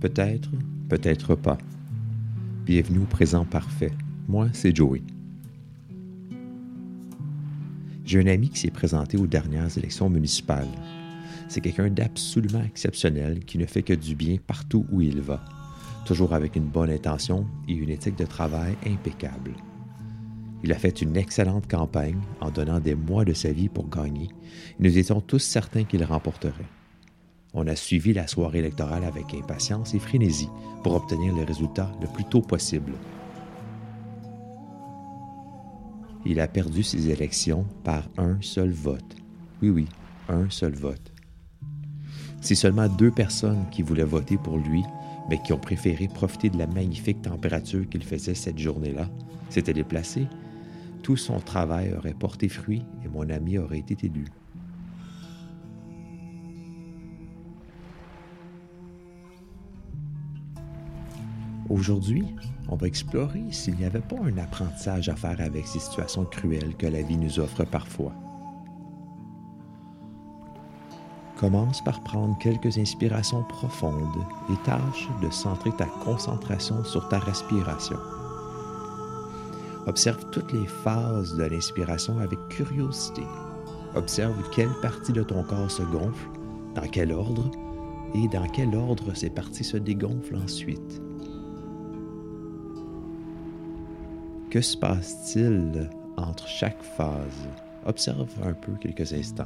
Peut-être, peut-être pas. Bienvenue au présent parfait. Moi, c'est Joey. J'ai un ami qui s'est présenté aux dernières élections municipales. C'est quelqu'un d'absolument exceptionnel qui ne fait que du bien partout où il va, toujours avec une bonne intention et une éthique de travail impeccable. Il a fait une excellente campagne en donnant des mois de sa vie pour gagner nous étions tous certains qu'il remporterait. On a suivi la soirée électorale avec impatience et frénésie pour obtenir le résultat le plus tôt possible. Il a perdu ses élections par un seul vote. Oui, oui, un seul vote. C'est seulement deux personnes qui voulaient voter pour lui, mais qui ont préféré profiter de la magnifique température qu'il faisait cette journée-là, s'étaient déplacés, tout son travail aurait porté fruit et mon ami aurait été élu. Aujourd'hui, on va explorer s'il n'y avait pas un apprentissage à faire avec ces situations cruelles que la vie nous offre parfois. Commence par prendre quelques inspirations profondes et tâche de centrer ta concentration sur ta respiration. Observe toutes les phases de l'inspiration avec curiosité. Observe quelle partie de ton corps se gonfle, dans quel ordre et dans quel ordre ces parties se dégonflent ensuite. Que se passe-t-il entre chaque phase? Observe un peu quelques instants.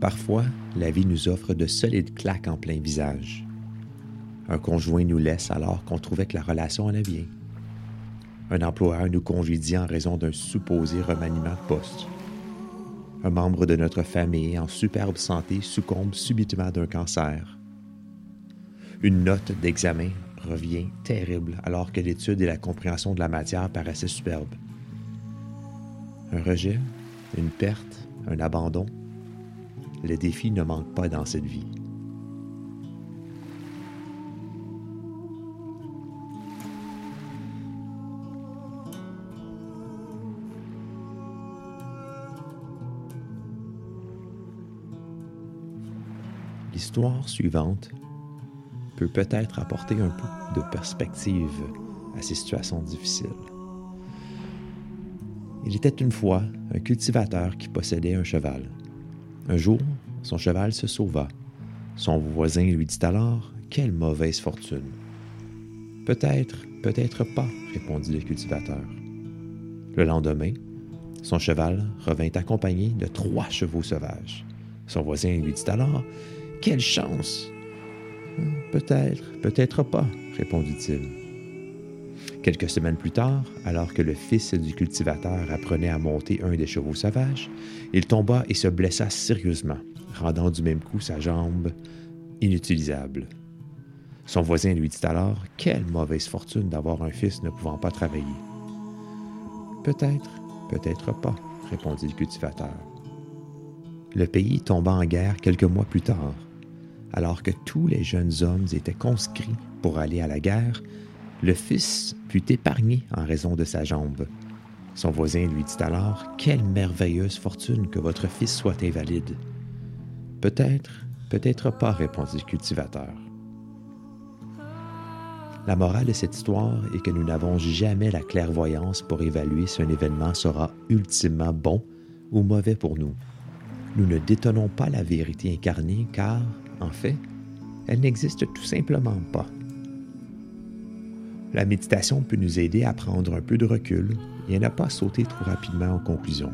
Parfois, la vie nous offre de solides claques en plein visage. Un conjoint nous laisse alors qu'on trouvait que la relation allait bien. Un employeur nous congédie en raison d'un supposé remaniement de poste. Un membre de notre famille en superbe santé succombe subitement d'un cancer. Une note d'examen revient terrible alors que l'étude et la compréhension de la matière paraissaient superbes. Un rejet, une perte, un abandon, les défis ne manquent pas dans cette vie. L'histoire suivante peut peut-être apporter un peu de perspective à ces situations difficiles. Il était une fois un cultivateur qui possédait un cheval. Un jour, son cheval se sauva. Son voisin lui dit alors Quelle mauvaise fortune. Peut-être, peut-être pas, répondit le cultivateur. Le lendemain, son cheval revint accompagné de trois chevaux sauvages. Son voisin lui dit alors Quelle chance Peut-être, peut-être pas, répondit-il. Quelques semaines plus tard, alors que le fils du cultivateur apprenait à monter un des chevaux sauvages, il tomba et se blessa sérieusement, rendant du même coup sa jambe inutilisable. Son voisin lui dit alors Quelle mauvaise fortune d'avoir un fils ne pouvant pas travailler. Peut-être, peut-être pas, répondit le cultivateur. Le pays tomba en guerre quelques mois plus tard. Alors que tous les jeunes hommes étaient conscrits pour aller à la guerre, le fils fut épargné en raison de sa jambe. Son voisin lui dit alors Quelle merveilleuse fortune que votre fils soit invalide. Peut-être, peut-être pas, répondit le cultivateur. La morale de cette histoire est que nous n'avons jamais la clairvoyance pour évaluer si un événement sera ultimement bon ou mauvais pour nous. Nous ne détenons pas la vérité incarnée car, en fait, elle n'existe tout simplement pas. La méditation peut nous aider à prendre un peu de recul et à ne pas sauter trop rapidement en conclusion.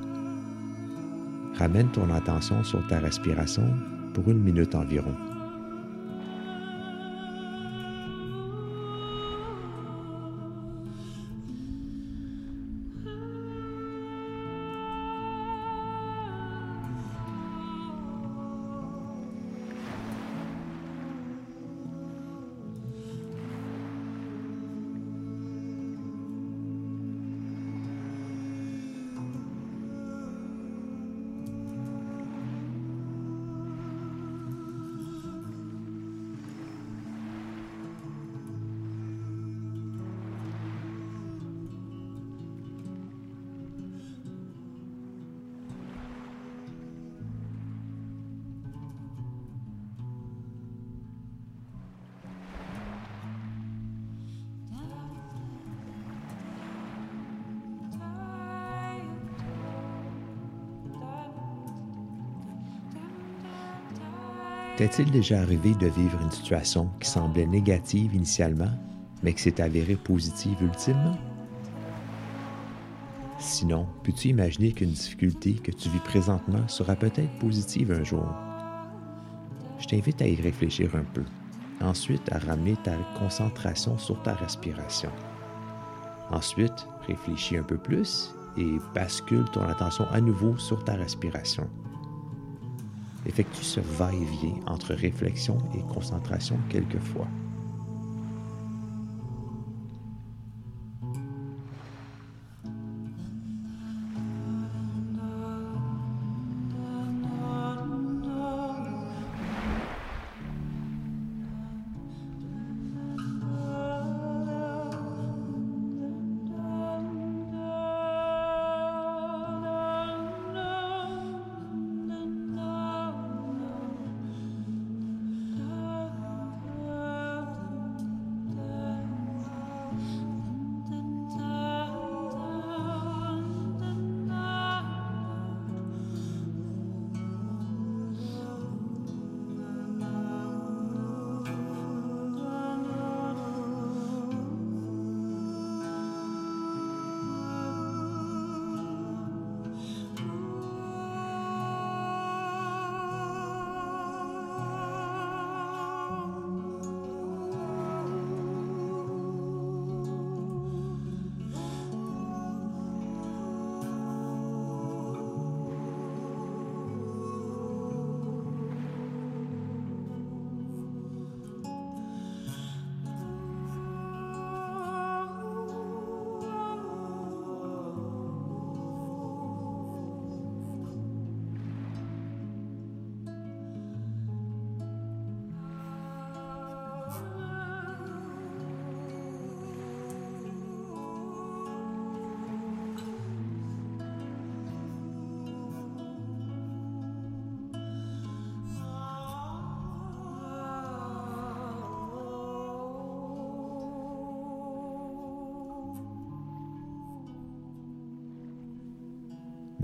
Ramène ton attention sur ta respiration pour une minute environ. T'est-il déjà arrivé de vivre une situation qui semblait négative initialement, mais qui s'est avérée positive ultimement? Sinon, peux-tu imaginer qu'une difficulté que tu vis présentement sera peut-être positive un jour? Je t'invite à y réfléchir un peu. Ensuite, à ramener ta concentration sur ta respiration. Ensuite, réfléchis un peu plus et bascule ton attention à nouveau sur ta respiration. Effectue ce va-et-vient entre réflexion et concentration quelquefois.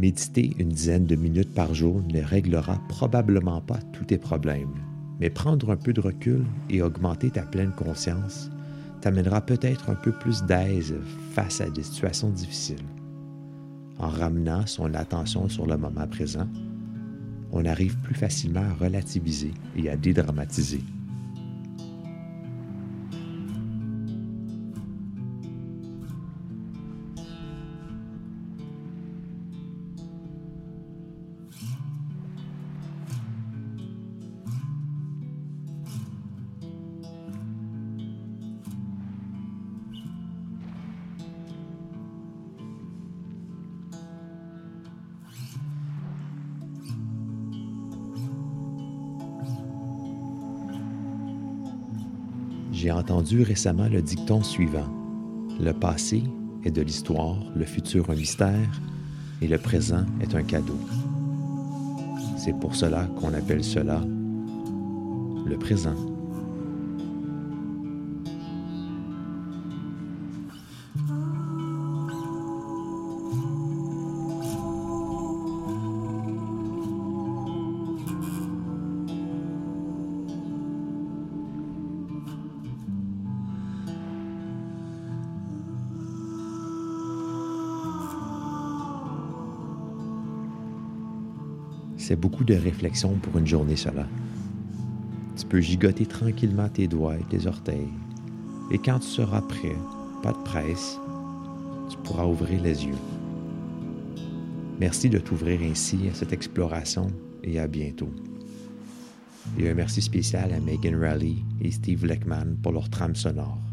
Méditer une dizaine de minutes par jour ne réglera probablement pas tous tes problèmes, mais prendre un peu de recul et augmenter ta pleine conscience t'amènera peut-être un peu plus d'aise face à des situations difficiles. En ramenant son attention sur le moment présent, on arrive plus facilement à relativiser et à dédramatiser. J'ai entendu récemment le dicton suivant. Le passé est de l'histoire, le futur un mystère et le présent est un cadeau. C'est pour cela qu'on appelle cela le présent. C'est beaucoup de réflexion pour une journée cela. Tu peux gigoter tranquillement tes doigts et tes orteils. Et quand tu seras prêt, pas de presse, tu pourras ouvrir les yeux. Merci de t'ouvrir ainsi à cette exploration et à bientôt. Et un merci spécial à Megan Raleigh et Steve Leckman pour leur trame sonore.